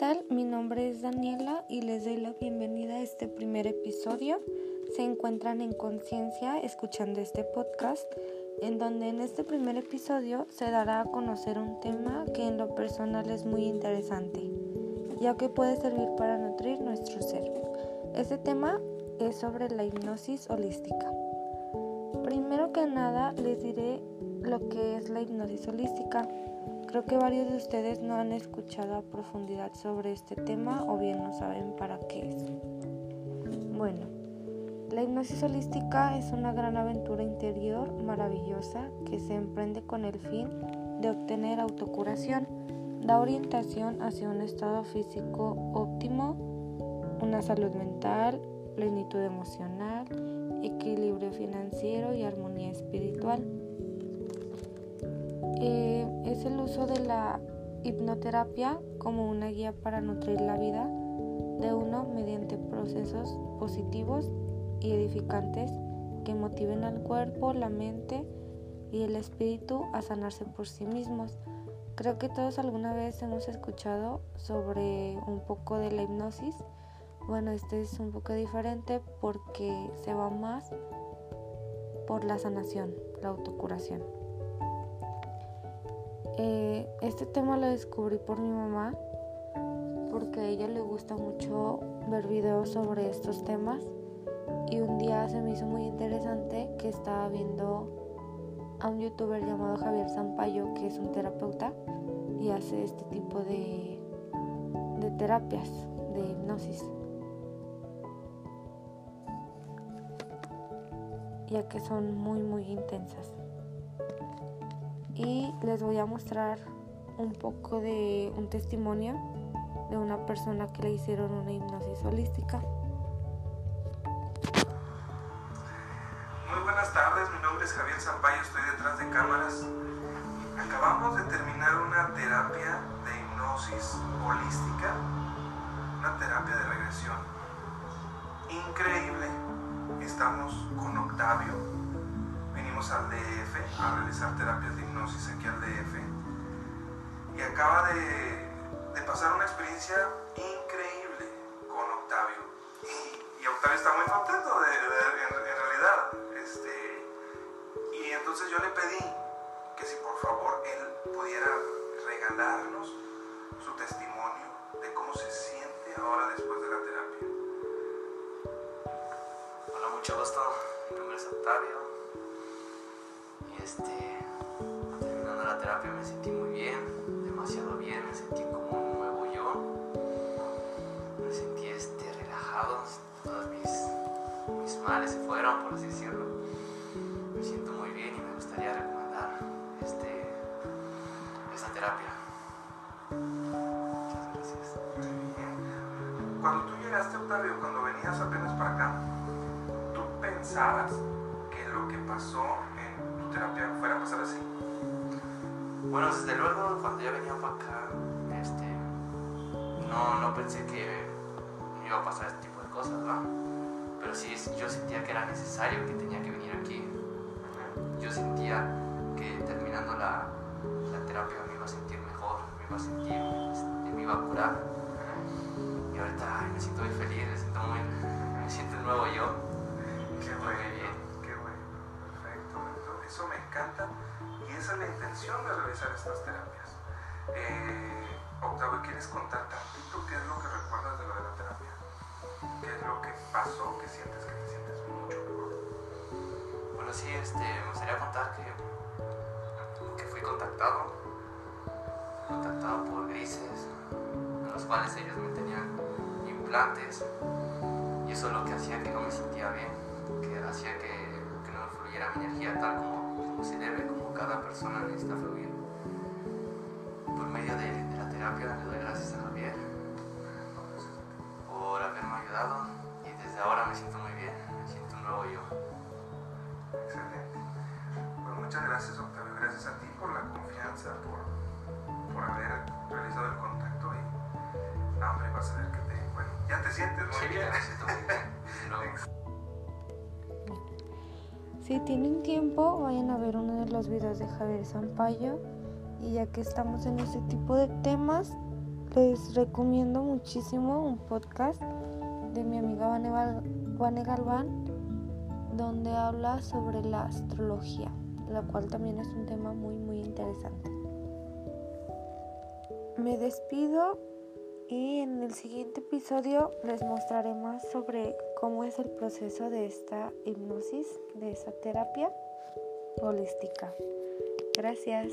tal? Mi nombre es Daniela y les doy la bienvenida a este primer episodio. Se encuentran en conciencia escuchando este podcast, en donde en este primer episodio se dará a conocer un tema que en lo personal es muy interesante, ya que puede servir para nutrir nuestro ser. Este tema es sobre la hipnosis holística. Primero que nada les diré lo que es la hipnosis holística. Creo que varios de ustedes no han escuchado a profundidad sobre este tema o bien no saben para qué es. Bueno, la hipnosis holística es una gran aventura interior maravillosa que se emprende con el fin de obtener autocuración, da orientación hacia un estado físico óptimo, una salud mental, plenitud emocional, equilibrio financiero y armonía espiritual. Es el uso de la hipnoterapia como una guía para nutrir la vida de uno mediante procesos positivos y edificantes que motiven al cuerpo, la mente y el espíritu a sanarse por sí mismos. Creo que todos alguna vez hemos escuchado sobre un poco de la hipnosis. Bueno, este es un poco diferente porque se va más por la sanación, la autocuración. Eh, este tema lo descubrí por mi mamá porque a ella le gusta mucho ver videos sobre estos temas y un día se me hizo muy interesante que estaba viendo a un youtuber llamado Javier Zampayo que es un terapeuta y hace este tipo de, de terapias de hipnosis. ya que son muy muy intensas y les voy a mostrar un poco de un testimonio de una persona que le hicieron una hipnosis holística. Muy buenas tardes, mi nombre es Javier Zampayo, estoy detrás de cámaras. Acabamos de terminar una terapia de hipnosis holística, una terapia de regresión. Increíble. Estamos con Octavio, al DF a realizar terapias de hipnosis aquí al DF y acaba de, de pasar una experiencia increíble con Octavio. Y, Octavio está muy contento de, en, realidad este, y entonces yo le pedí que si por favor él pudiera regalarnos su testimonio de cómo se siente ahora después de la terapia. Hola, mucho gusto, mi nombre es Octavio este, terminando la terapia me sentí muy bien, demasiado bien, me sentí como un nuevo yo, me sentí este, relajado, todos mis, mis males se fueron, por así decirlo, me siento muy bien y me gustaría recomendar este, esta terapia. Muchas gracias. Muy bien. Cuando tú llegaste, Octavio, cuando venías apenas para acá, ¿tú pensabas que lo que pasó Bueno, desde luego, cuando yo venía para acá, este, no, no pensé que me iba a pasar este tipo de cosas, ¿va? Pero sí, yo sentía que era necesario, que tenía que venir aquí. Yo sentía que terminando la, la terapia me iba a sentir mejor, me iba a sentir, este, me iba a curar. Y ahorita ay, me siento muy feliz, me siento muy, me siento un nuevo yo. Qué bueno, qué bueno, perfecto. Eso- me encanta esa es la intención de realizar estas terapias. Eh, Octavio, ¿quieres contar tantito qué es lo que recuerdas de la terapia? ¿Qué es lo que pasó que sientes que te sientes mucho mejor? Bueno, sí, este, me gustaría contar que, que fui contactado, contactado por grises, en los cuales ellos me tenían implantes, y eso es lo que hacía que no me sentía bien, que hacía que, que no fluyera mi energía tal como, como se debe, como cada persona necesita fluir. Por medio de, de la terapia le doy gracias a Javier por haberme ayudado y desde ahora me siento muy bien, me siento un nuevo yo. Excelente. Pues muchas gracias, Octavio. Gracias a ti por la confianza, por, por haber realizado el contacto y, no, hombre, vas a ver que te, bueno, ya te sientes muy Sí, bien. ya me siento muy bien. Si tienen tiempo, vayan a ver uno de los videos de Javier Zampayo y ya que estamos en este tipo de temas, les recomiendo muchísimo un podcast de mi amiga Vane Galván donde habla sobre la astrología, la cual también es un tema muy muy interesante. Me despido y en el siguiente episodio les mostraré más sobre cómo es el proceso de esta hipnosis, de esa terapia holística. Gracias.